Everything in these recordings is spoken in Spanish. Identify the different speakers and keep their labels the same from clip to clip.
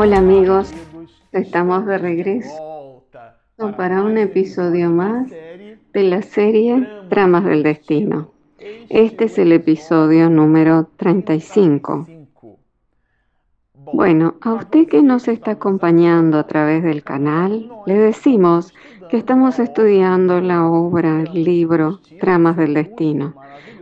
Speaker 1: Hola amigos, estamos de regreso para un episodio más de la serie Tramas del Destino. Este es el episodio número 35. Bueno, a usted que nos está acompañando a través del canal, le decimos que estamos estudiando la obra, el libro Tramas del Destino,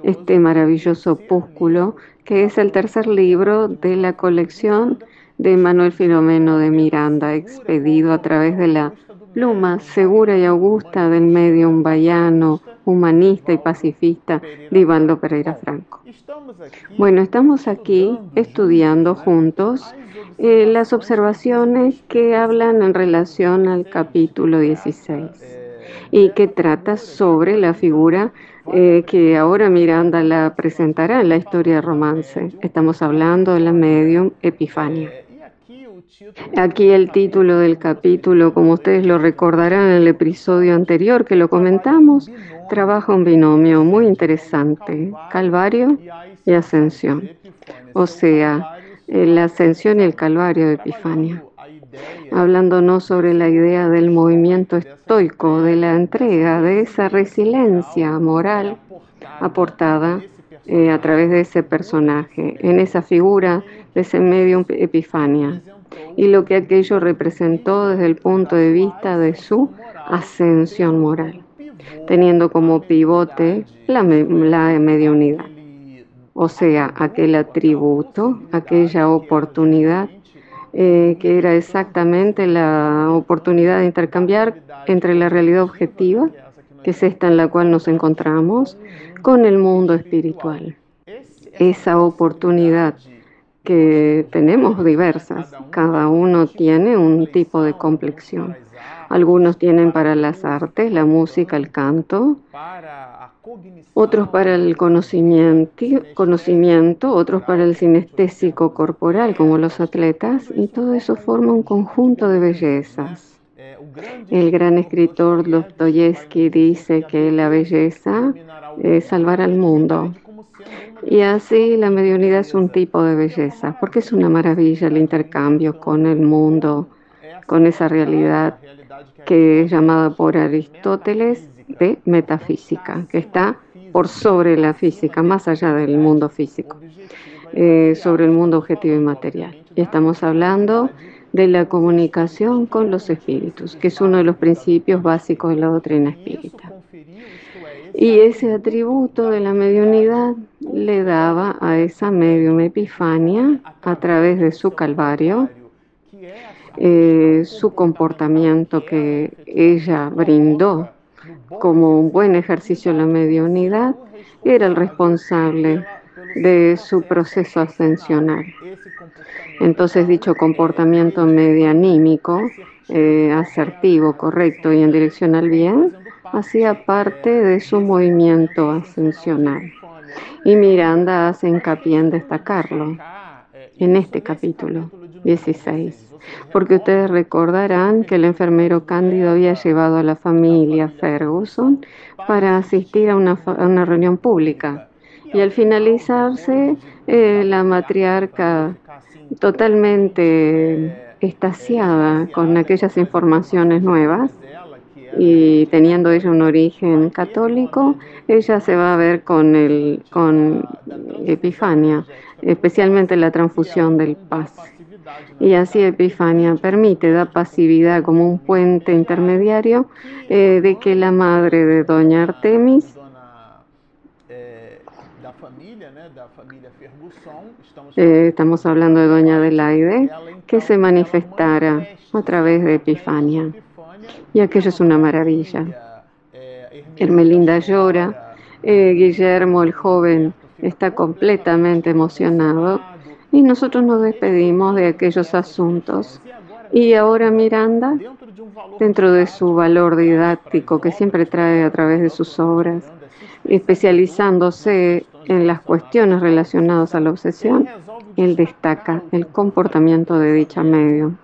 Speaker 1: este maravilloso opúsculo que es el tercer libro de la colección de Manuel Filomeno de Miranda, expedido a través de la pluma segura y augusta del medio bayano, humanista y pacifista Divaldo Pereira Franco. Bueno, estamos aquí estudiando juntos eh, las observaciones que hablan en relación al capítulo 16 y que trata sobre la figura eh, que ahora Miranda la presentará en la historia de romance. Estamos hablando de la medium Epifania. Aquí el título del capítulo, como ustedes lo recordarán en el episodio anterior que lo comentamos, trabaja un binomio muy interesante, Calvario y Ascensión. O sea, la ascensión y el Calvario de Epifania. Hablándonos sobre la idea del movimiento estoico, de la entrega, de esa resiliencia moral aportada eh, a través de ese personaje, en esa figura de ese medium Epifania y lo que aquello representó desde el punto de vista de su ascensión moral, teniendo como pivote la, la mediunidad, o sea, aquel atributo, aquella oportunidad eh, que era exactamente la oportunidad de intercambiar entre la realidad objetiva, que es esta en la cual nos encontramos, con el mundo espiritual. Esa oportunidad que tenemos diversas, cada uno tiene un tipo de complexión. Algunos tienen para las artes, la música, el canto, otros para el conocimiento, otros para el sinestésico corporal, como los atletas, y todo eso forma un conjunto de bellezas. El gran escritor Dostoyevsky dice que la belleza es salvar al mundo. Y así la mediunidad es un tipo de belleza, porque es una maravilla el intercambio con el mundo, con esa realidad que es llamada por Aristóteles de metafísica, que está por sobre la física, más allá del mundo físico, eh, sobre el mundo objetivo y material. Y estamos hablando de la comunicación con los espíritus, que es uno de los principios básicos de la doctrina espírita. Y ese atributo de la mediunidad le daba a esa medium Epifania, a través de su calvario, eh, su comportamiento que ella brindó como un buen ejercicio de la mediunidad, era el responsable de su proceso ascensional. Entonces dicho comportamiento medianímico, eh, asertivo, correcto y en dirección al bien, hacía parte de su movimiento ascensional. Y Miranda hace hincapié en destacarlo en este capítulo 16, porque ustedes recordarán que el enfermero Cándido había llevado a la familia Ferguson para asistir a una, reunión pública. Y al finalizarse, eh, la matriarca totalmente estaciada con aquellas informaciones nuevas, y teniendo ella un origen católico, ella se va a ver con, el, con Epifania, especialmente la transfusión del paz. Y así Epifania permite, da pasividad como un puente intermediario eh, de que la madre de Doña Artemis eh, estamos hablando de Doña Adelaide, que se manifestara a través de Epifania y aquello es una maravilla. Hermelinda llora, eh, Guillermo el joven está completamente emocionado y nosotros nos despedimos de aquellos asuntos. Y ahora Miranda, dentro de su valor didáctico que siempre trae a través de sus obras, especializándose en las cuestiones relacionadas a la obsesión, él destaca el comportamiento de dicha medio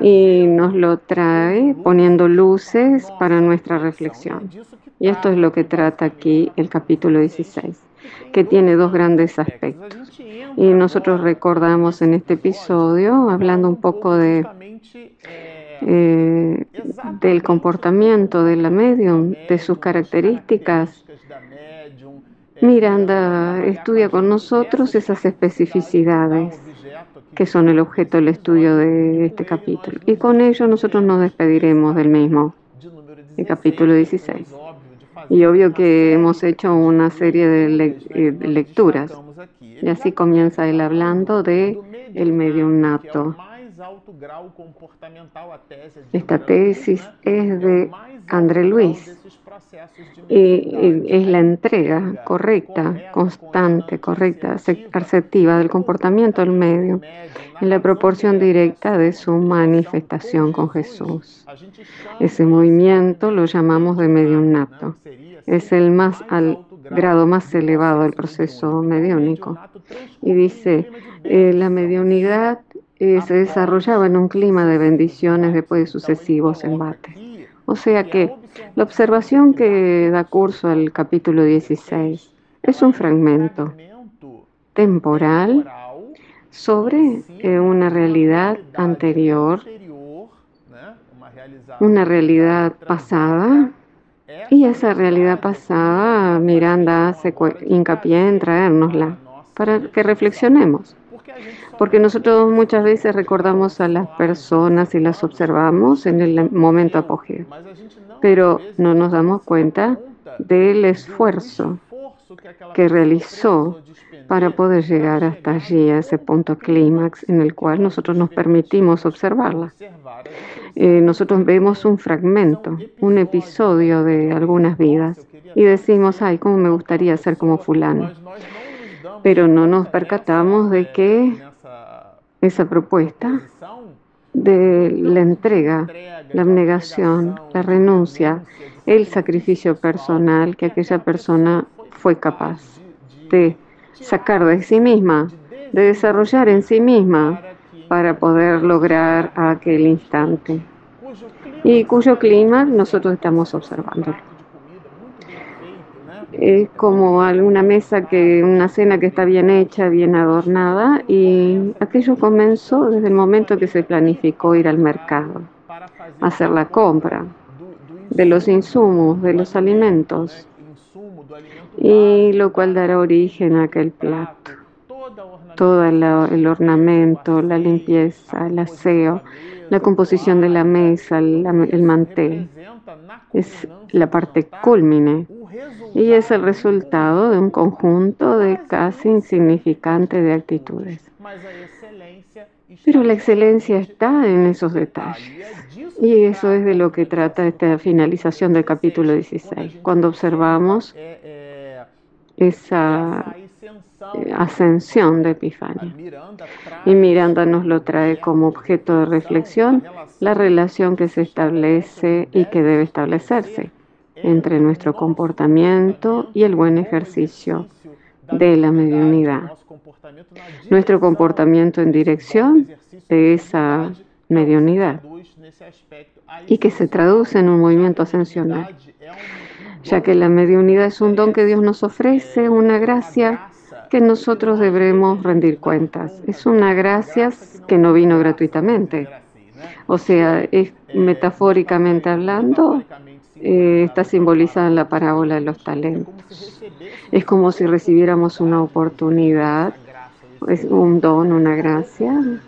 Speaker 1: y nos lo trae poniendo luces para nuestra reflexión. Y esto es lo que trata aquí el capítulo 16. que tiene dos grandes aspectos. Y nosotros recordamos en este episodio, hablando un poco de, eh, del comportamiento de la medium, de sus características, Miranda estudia con nosotros esas especificidades que son el objeto del estudio de este capítulo. Y con ello nosotros nos despediremos del mismo, el capítulo 16. Y obvio que hemos hecho una serie de, eh, lecturas. Y así comienza él hablando de el medio nato. Esta tesis es de André Luis. y es la entrega correcta, constante, correcta, asertiva del comportamiento del medio en la proporción directa de su manifestación con Jesús. Ese movimiento lo llamamos de medio nato. Es el más al grado más elevado del proceso mediúnico. Y dice, eh, la mediunidad eh, se desarrollaba en un clima de bendiciones después de sucesivos embates. O sea que la observación que da curso al capítulo 16 es un fragmento temporal sobre eh, una realidad anterior, una realidad pasada, y esa realidad pasada Miranda hace hincapié en traérnosla para que reflexionemos. Porque nosotros muchas veces recordamos a las personas y las observamos en el momento apogeo, pero no nos damos cuenta del esfuerzo que realizó para poder llegar hasta allí, a ese punto clímax en el cual nosotros nos permitimos observarla. Eh, nosotros vemos un fragmento, un episodio de algunas vidas y decimos, ay, cómo me gustaría ser como fulano. Pero no nos percatamos de que esa propuesta de la entrega, la abnegación, la renuncia, el sacrificio personal que aquella persona fue capaz de sacar de sí misma, de desarrollar en sí misma para poder lograr aquel instante y cuyo clima nosotros estamos observando. Es como alguna mesa que, una cena que está bien hecha, bien adornada, y aquello comenzó desde el momento que se planificó ir al mercado, hacer la compra de los insumos, de los alimentos, y lo cual dará origen a aquel plato. Todo el ornamento, la limpieza, el aseo, la composición de la mesa, el mantel, es la parte culmine y es el resultado de un conjunto de casi insignificante de actitudes. Pero la excelencia está en esos detalles. Y eso es de lo que trata esta finalización del capítulo 16. Cuando observamos esa eh, ascensión de Epifanio. Y Miranda nos lo trae como objeto de reflexión la relación que se establece y que debe establecerse entre nuestro comportamiento y el buen ejercicio de la mediunidad. Nuestro comportamiento en dirección de esa mediunidad y que se traduce en un movimiento ascensional, ya que la mediunidad es un don que Dios nos ofrece, una gracia que nosotros debemos rendir cuentas. Es una gracia que no vino gratuitamente. O sea, es, metafóricamente hablando, eh, está simbolizada en la parábola de los talentos. Es como si recibiéramos una oportunidad, es un don, una gracia,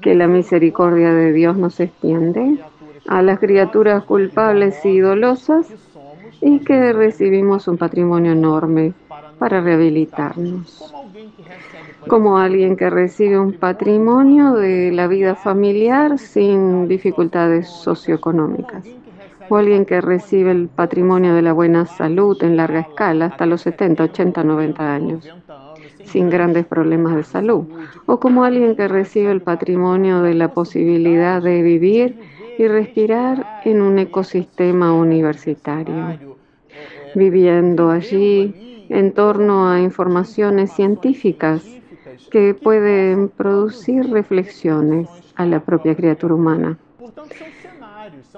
Speaker 1: que la misericordia de Dios nos extiende a las criaturas culpables y dolosas y que recibimos un patrimonio enorme para rehabilitarnos. Como alguien que recibe un patrimonio de la vida familiar sin dificultades socioeconómicas. O alguien que recibe el patrimonio de la buena salud en larga escala hasta los 70, 80, 90 años sin grandes problemas de salud, o como alguien que recibe el patrimonio de la posibilidad de vivir y respirar en un ecosistema universitario, viviendo allí en torno a informaciones científicas que pueden producir reflexiones a la propia criatura humana.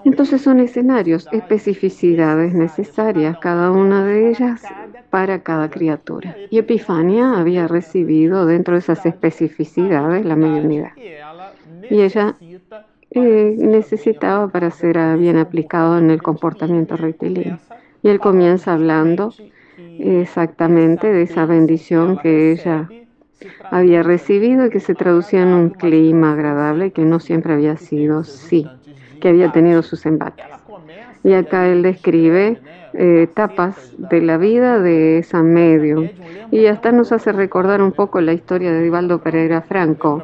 Speaker 1: Entonces son escenarios, especificidades necesarias, cada una de ellas para cada criatura. Y Epifania había recibido dentro de esas especificidades la mediunidad. Y ella eh, necesitaba para ser bien aplicado en el comportamiento rectilíneo. Y él comienza hablando exactamente de esa bendición que ella había recibido y que se traducía en un clima agradable que no siempre había sido, sí, que había tenido sus embates. Y acá él describe eh, etapas de la vida de esa medium. Y hasta nos hace recordar un poco la historia de Divaldo Pereira Franco,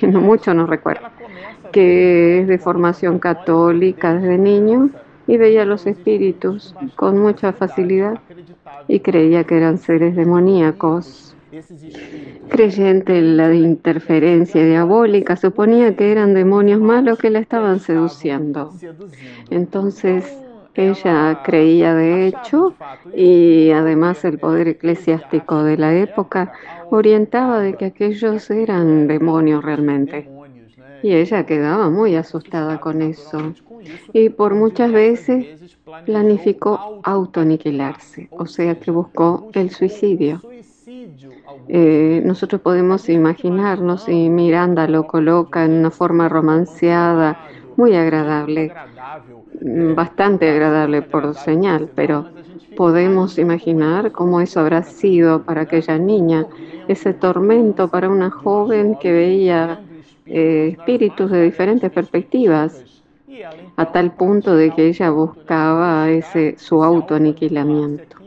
Speaker 1: que no mucho nos recuerda, que es de formación católica desde niño y veía los espíritus con mucha facilidad y creía que eran seres demoníacos. Creyente en la interferencia diabólica, suponía que eran demonios malos que la estaban seduciendo. Entonces ella creía de hecho y además el poder eclesiástico de la época orientaba de que aquellos eran demonios realmente. Y ella quedaba muy asustada con eso. Y por muchas veces planificó autoaniquilarse, o sea que buscó el suicidio. Eh, nosotros podemos imaginarnos y Miranda lo coloca en una forma romanceada, muy agradable, bastante agradable por señal, pero podemos imaginar cómo eso habrá sido para aquella niña, ese tormento para una joven que veía eh, espíritus de diferentes perspectivas, a tal punto de que ella buscaba ese su autoaniquilamiento.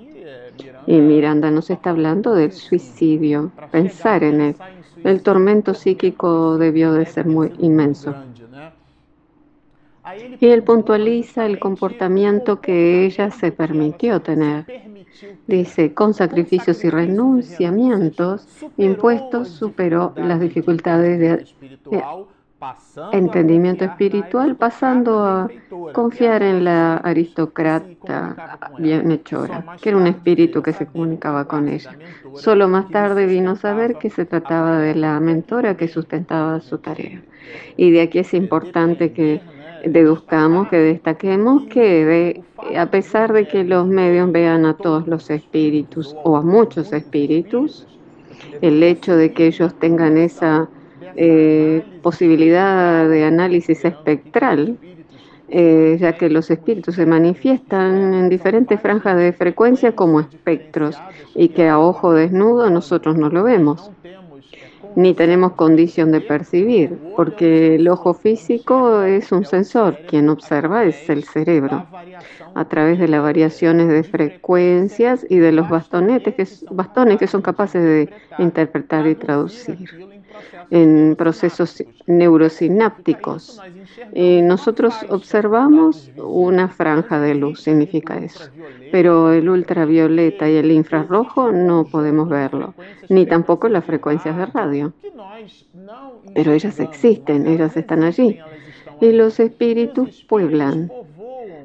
Speaker 1: Y Miranda nos está hablando del suicidio, pensar en él. El tormento psíquico debió de ser muy inmenso. Y él puntualiza el comportamiento que ella se permitió tener. Dice, con sacrificios y renunciamientos impuestos superó las dificultades de, entendimiento espiritual, pasando a confiar en la aristócrata bienhechora, que era un espíritu que se comunicaba con ella. Solo más tarde vino a saber que se trataba de la mentora que sustentaba su tarea. Y de aquí es importante que deduzcamos, que destaquemos que a pesar de que los medios vean a todos los espíritus o a muchos espíritus, el hecho de que ellos tengan esa eh, posibilidad de análisis espectral, eh, ya que los espíritus se manifiestan en diferentes franjas de frecuencia como espectros y que a ojo desnudo nosotros no lo vemos ni tenemos condición de percibir, porque el ojo físico es un sensor, quien observa es el cerebro, a través de las variaciones de frecuencias y de los bastonetes bastones que son capaces de interpretar y traducir en procesos neurosinápticos. Y nosotros observamos una franja de luz, significa eso. Pero el ultravioleta y el infrarrojo no podemos verlo, ni tampoco las frecuencias de radio. Pero ellas existen, ellas están allí. Y los espíritus pueblan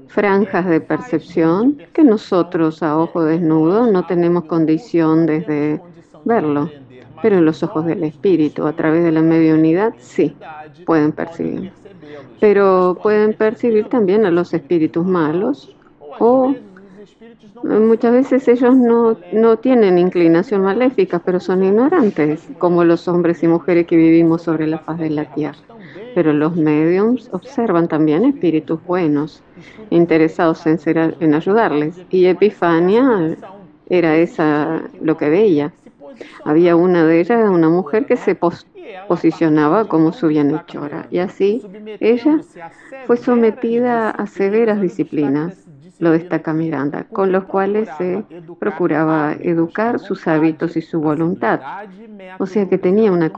Speaker 1: franjas de percepción que nosotros a ojo desnudo no tenemos condición desde verlo. Pero en los ojos del espíritu, a través de la mediunidad, sí, pueden percibir. Pero pueden percibir también a los espíritus malos o muchas veces ellos no, no tienen inclinación maléfica, pero son ignorantes, como los hombres y mujeres que vivimos sobre la faz de la tierra. Pero los mediums observan también espíritus buenos, interesados en, ser, en ayudarles. Y Epifania era esa lo que veía. Había una de ellas, una mujer que se posicionaba como su bienhechora y así ella fue sometida a severas disciplinas, lo destaca Miranda, con los cuales se procuraba educar sus hábitos y su voluntad. O sea que tenía una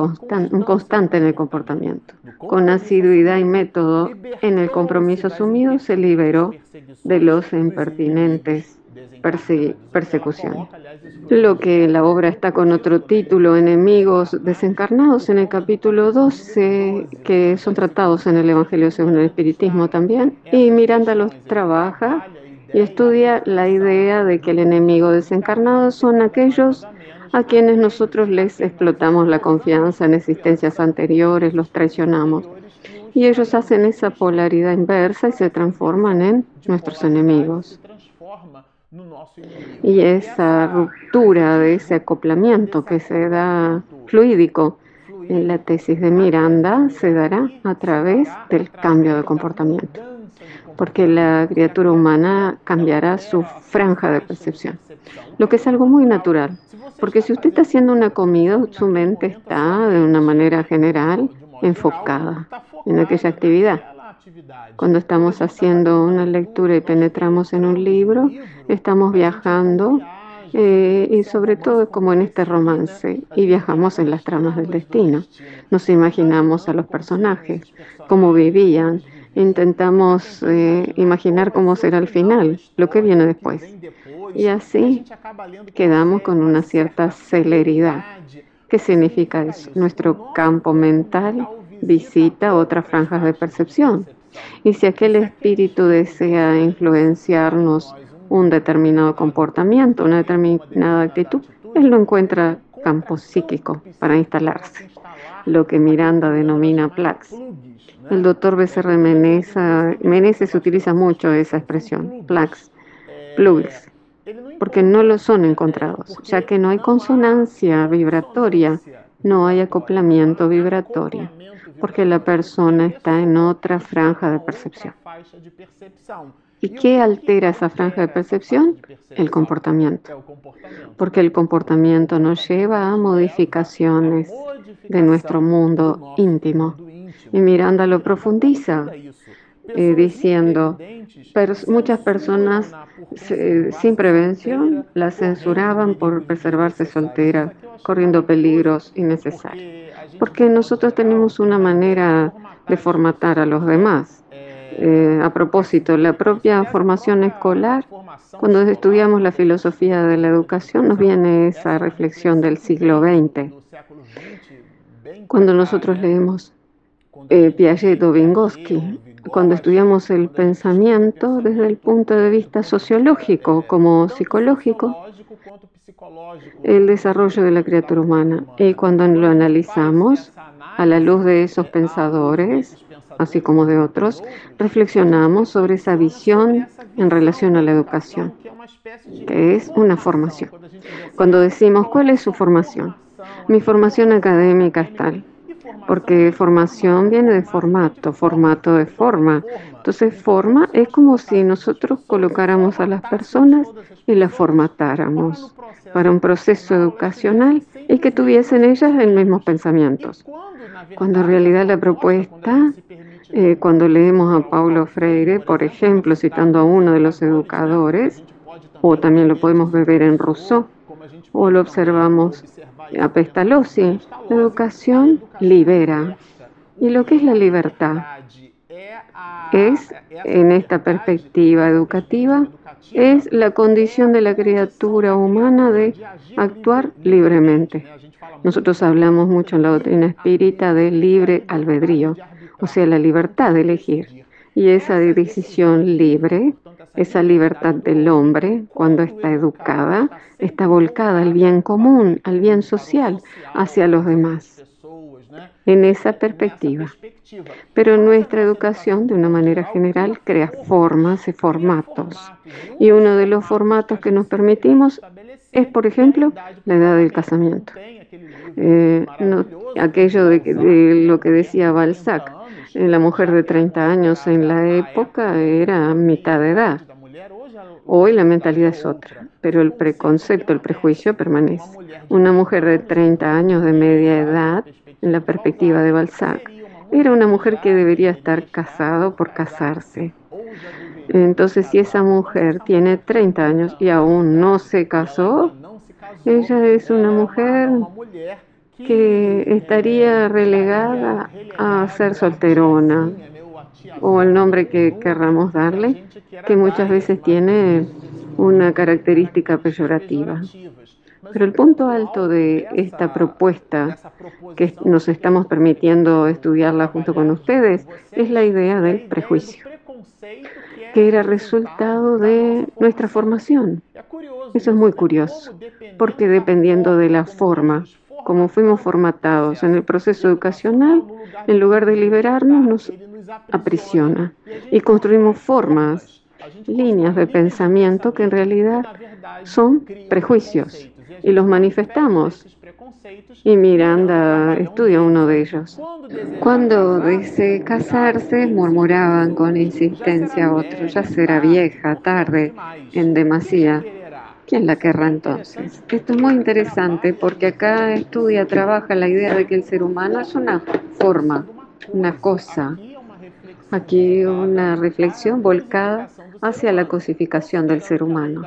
Speaker 1: un constante en el comportamiento. Con asiduidad y método en el compromiso asumido se liberó de los impertinentes persecución. Lo que la obra está con otro título, Enemigos desencarnados, en el capítulo 12, que son tratados en el Evangelio según el Espiritismo también. Y Miranda los trabaja y estudia la idea de que el enemigo desencarnado son aquellos a quienes nosotros les explotamos la confianza en existencias anteriores, los traicionamos. Y ellos hacen esa polaridad inversa y se transforman en nuestros enemigos. Y esa ruptura de ese acoplamiento que se da fluídico en la tesis de Miranda se dará a través del cambio de comportamiento, porque la criatura humana cambiará su franja de percepción, lo que es algo muy natural, porque si usted está haciendo una comida, su mente está de una manera general enfocada en aquella actividad. Cuando estamos haciendo una lectura y penetramos en un libro, estamos viajando eh, y sobre todo como en este romance y viajamos en las tramas del destino. Nos imaginamos a los personajes, cómo vivían, intentamos eh, imaginar cómo será el final, lo que viene después. Y así quedamos con una cierta celeridad. ¿Qué significa eso? Nuestro campo mental visita otras franjas de percepción. Y si aquel espíritu desea influenciarnos un determinado comportamiento, una determinada actitud, él no encuentra campo psíquico para instalarse, lo que Miranda denomina plax. El doctor Becerra Meneses utiliza mucho esa expresión, plax, plugs, porque no lo son encontrados, ya que no hay consonancia vibratoria, no hay acoplamiento vibratorio porque la persona está en otra franja de percepción. ¿Y qué altera esa franja de percepción? El comportamiento. Porque el comportamiento nos lleva a modificaciones de nuestro mundo íntimo. Y Miranda lo profundiza eh, diciendo, pero muchas personas sin prevención la censuraban por preservarse soltera, corriendo peligros innecesarios porque nosotros tenemos una manera de formatar a los demás. Eh, a propósito, la propia formación escolar, cuando estudiamos la filosofía de la educación, nos viene esa reflexión del siglo XX. Cuando nosotros leemos eh, Piaget o Vygotsky, cuando estudiamos el pensamiento desde el punto de vista sociológico como psicológico, el desarrollo de la criatura humana. Y cuando lo analizamos a la luz de esos pensadores, así como de otros, reflexionamos sobre esa visión en relación a la educación, que es una formación. Cuando decimos, ¿cuál es su formación? Mi formación académica es tal porque formación viene de formato, formato de forma. Entonces, forma es como si nosotros colocáramos a las personas y las formatáramos para un proceso educacional y que tuviesen ellas los mismos pensamientos. Cuando en realidad la propuesta, eh, cuando leemos a Paulo Freire, por ejemplo, citando a uno de los educadores, o también lo podemos ver en Rousseau, o lo observamos a Pestalozzi, la educación libera. ¿Y lo que es la libertad? Es, en esta perspectiva educativa, es la condición de la criatura humana de actuar libremente. Nosotros hablamos mucho en la doctrina espírita de libre albedrío, o sea, la libertad de elegir. Y esa decisión libre, esa libertad del hombre, cuando está educada, está volcada al bien común, al bien social, hacia los demás. En esa perspectiva. Pero nuestra educación, de una manera general, crea formas y formatos. Y uno de los formatos que nos permitimos es, por ejemplo, la edad del casamiento. Eh, aquello de, lo que decía Balzac, eh, la mujer de 30 años en la época era mitad de edad. Hoy la mentalidad es otra, pero el preconcepto, el prejuicio permanece. Una mujer de 30 años de media edad, en la perspectiva de Balzac, era una mujer que debería estar casado por casarse. Entonces, si esa mujer tiene 30 años y aún no se casó, ella es una mujer que estaría relegada a ser solterona o el nombre que querramos darle, que muchas veces tiene una característica peyorativa. Pero el punto alto de esta propuesta que nos estamos permitiendo estudiarla junto con ustedes es la idea del prejuicio, que era resultado de nuestra formación. Eso es muy curioso, porque dependiendo de la forma como fuimos formatados en el proceso educacional, en lugar de liberarnos, nos aprisiona y construimos formas, líneas de pensamiento que en realidad son prejuicios y los manifestamos. Y Miranda estudia uno de ellos. Cuando desee casarse, murmuraban con insistencia a otro, ya será vieja, tarde, en demasía. ¿Quién la querrá entonces? Esto es muy interesante porque acá estudia, trabaja la idea de que el ser humano es una forma, una cosa. Aquí una reflexión volcada hacia la cosificación del ser humano,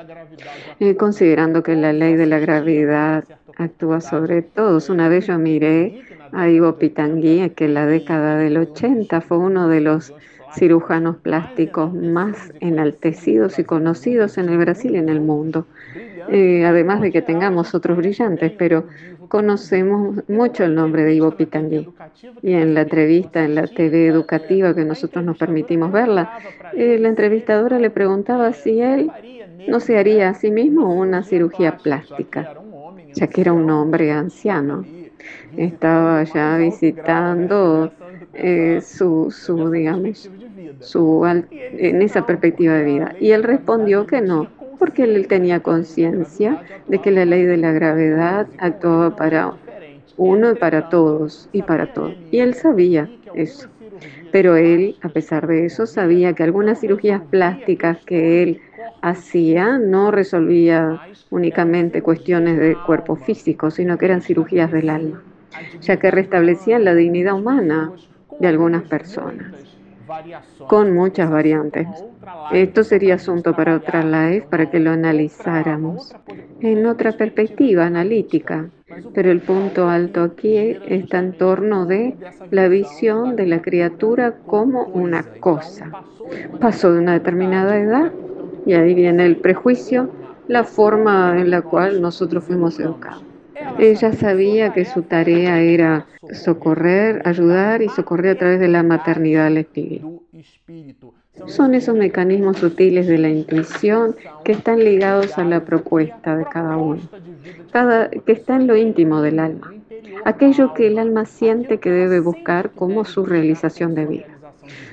Speaker 1: eh, considerando que la ley de la gravedad actúa sobre todos. Una vez yo miré a Ivo Pitangui, que en la década del 80 fue uno de los cirujanos plásticos más enaltecidos y conocidos en el Brasil y en el mundo. Eh, además de que tengamos otros brillantes, pero conocemos mucho el nombre de Ivo Pitangui. Y en la entrevista en la TV educativa que nosotros nos permitimos verla, eh, la entrevistadora le preguntaba si él no se haría a sí mismo una cirugía plástica, ya que era un hombre anciano. Estaba ya visitando eh, su, su, digamos, su, en esa perspectiva de vida. Y él respondió que no, porque él tenía conciencia de que la ley de la gravedad actuaba para uno y para todos y para todos. Y él sabía eso. Pero él, a pesar de eso, sabía que algunas cirugías plásticas que él hacía no resolvía únicamente cuestiones de cuerpo físico, sino que eran cirugías del alma, ya que restablecían la dignidad humana de algunas personas con muchas variantes. Esto sería asunto para otra live, para que lo analizáramos en otra perspectiva analítica. Pero el punto alto aquí está en torno de la visión de la criatura como una cosa. Pasó de una determinada edad y ahí viene el prejuicio, la forma en la cual nosotros fuimos educados. Ella sabía que su tarea era socorrer, ayudar y socorrer a través de la maternidad al espíritu. Son esos mecanismos sutiles de la intuición que están ligados a la propuesta de cada uno, cada, que está en lo íntimo del alma, aquello que el alma siente que debe buscar como su realización de vida.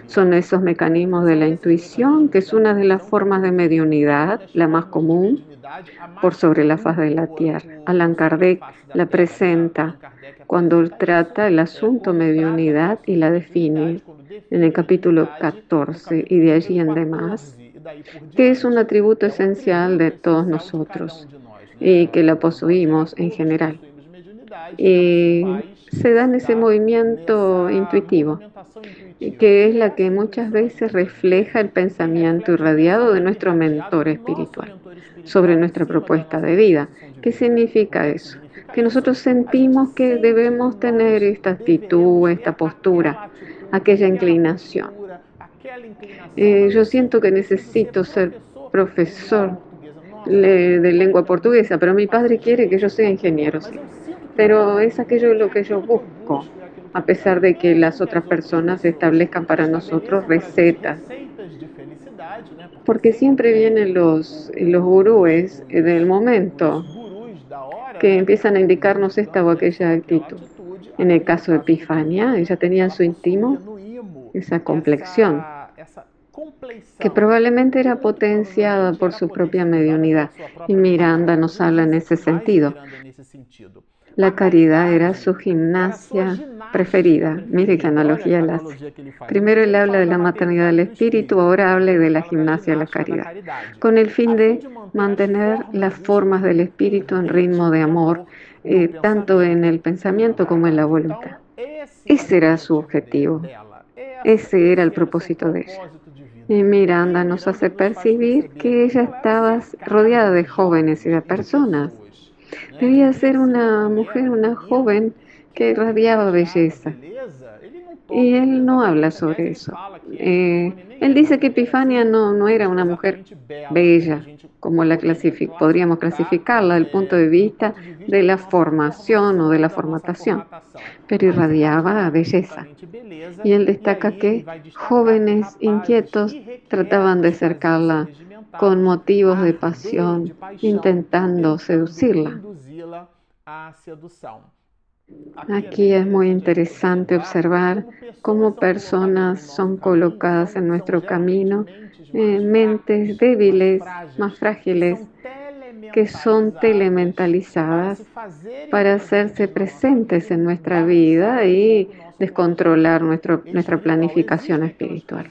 Speaker 1: Son esos mecanismos de la intuición, que es una de las formas de mediunidad, la más común, por sobre la faz de la tierra. Allan Kardec la presenta cuando trata el asunto mediunidad y la define en el capítulo 14 y de allí en demás, que es un atributo esencial de todos nosotros y que la poseímos en general. Se da en ese movimiento intuitivo, que es la que muchas veces refleja el pensamiento irradiado de nuestro mentor espiritual sobre nuestra propuesta de vida. ¿Qué significa eso? Que nosotros sentimos que debemos tener esta actitud, esta postura, aquella inclinación. Eh, yo siento que necesito ser profesor de lengua portuguesa, pero mi padre quiere que yo sea ingeniero, Pero es aquello lo que yo busco, a pesar de que las otras personas establezcan para nosotros recetas porque siempre vienen los, los gurúes del momento que empiezan a indicarnos esta o aquella actitud. En el caso de Epifania, ella tenía en su íntimo esa complexión, que probablemente era potenciada por su propia mediunidad. Y Miranda nos habla en ese sentido. La caridad era su gimnasia preferida. Mire qué analogía la hace. Primero él habla de la maternidad del espíritu, ahora habla de la gimnasia de la caridad, con el fin de mantener las formas del espíritu en ritmo de amor, eh, tanto en el pensamiento como en la voluntad. Ese era su objetivo. Ese era el propósito de ella. Y Miranda nos hace percibir que ella estaba rodeada de jóvenes y de personas Debía ser una mujer, una joven que irradiaba belleza. Y él no habla sobre eso. Eh, él dice que Epifania no, no era una mujer bella, como la podríamos clasificarla desde el punto de vista de la formación o de la formatación, pero irradiaba belleza. Y él destaca que jóvenes inquietos trataban de acercarla con motivos de pasión, intentando seducirla. Aquí es muy interesante observar cómo personas son colocadas en nuestro camino, eh, mentes débiles, más frágiles, que son telementalizadas para hacerse presentes en nuestra vida y descontrolar nuestro, nuestra planificación espiritual.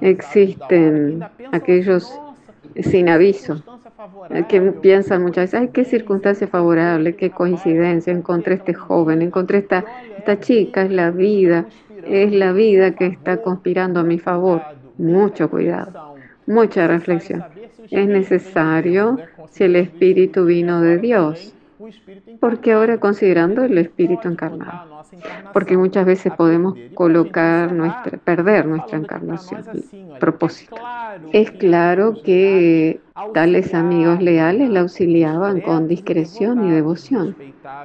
Speaker 1: Existen aquellos sin aviso que piensan muchas veces, ay, qué circunstancia favorable, qué coincidencia, encontré este joven, encontré esta, esta chica, es la vida, es la vida que está conspirando a mi favor. Mucho cuidado, mucha reflexión. Es necesario si el espíritu vino de Dios porque ahora considerando el espíritu encarnado, porque muchas veces podemos colocar nuestra, perder nuestra encarnación, propósito. Es claro que tales amigos leales la auxiliaban con discreción y devoción,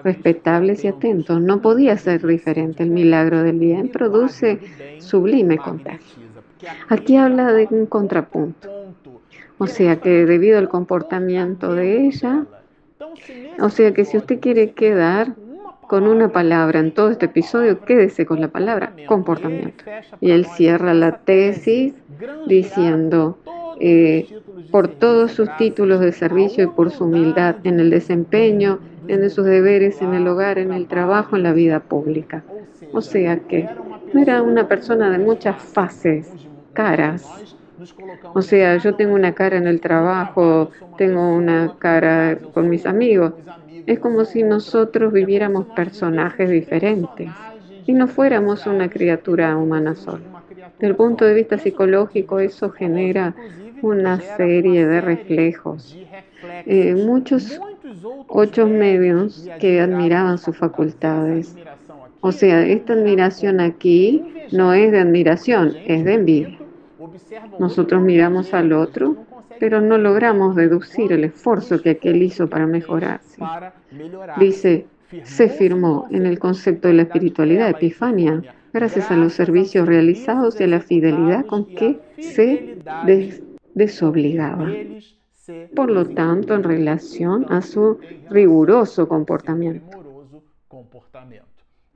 Speaker 1: respetables y atentos. No podía ser diferente. El milagro del bien produce sublime contagio. Aquí habla de un contrapunto. O sea que debido al comportamiento de ella, o sea que si usted quiere quedar con una palabra en todo este episodio, quédese con la palabra comportamiento. Y él cierra la tesis diciendo, eh, por todos sus títulos de servicio y por su humildad en el desempeño, en sus deberes, en el hogar, en el trabajo, en la vida pública. O sea que era una persona de muchas fases, caras, o sea, yo tengo una cara en el trabajo, tengo una cara con mis amigos. Es como si nosotros viviéramos personajes diferentes y no fuéramos una criatura humana sola. Desde el punto de vista psicológico, eso genera una serie de reflejos. Eh, muchos ocho medios que admiraban sus facultades. O sea, esta admiración aquí no es de admiración, es de envidia. Nosotros miramos al otro, pero no logramos deducir el esfuerzo que aquel hizo para mejorarse. Dice, se firmó en el concepto de la espiritualidad Epifania, gracias a los servicios realizados y a la fidelidad con que se desobligaba. Por lo tanto, en relación a su riguroso comportamiento.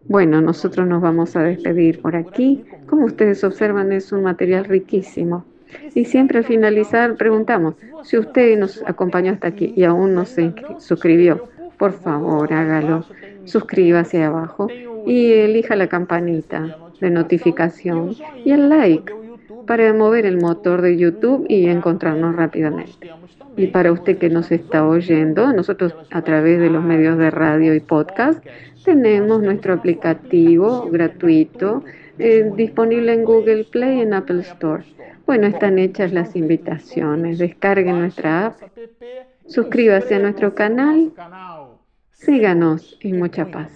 Speaker 1: Bueno, nosotros nos vamos a despedir por aquí. Como ustedes observan, es un material riquísimo. Y siempre al finalizar preguntamos, si usted nos acompañó hasta aquí y aún no se suscribió, por favor hágalo. Suscríbase abajo y elija la campanita de notificación y el like para mover el motor de YouTube y encontrarnos rápidamente. Y para usted que nos está oyendo, nosotros a través de los medios de radio y podcast tenemos nuestro aplicativo gratuito eh, disponible en Google Play y en Apple Store. Bueno, están hechas las invitaciones. Descarguen nuestra app, suscríbase a nuestro canal, síganos y mucha paz.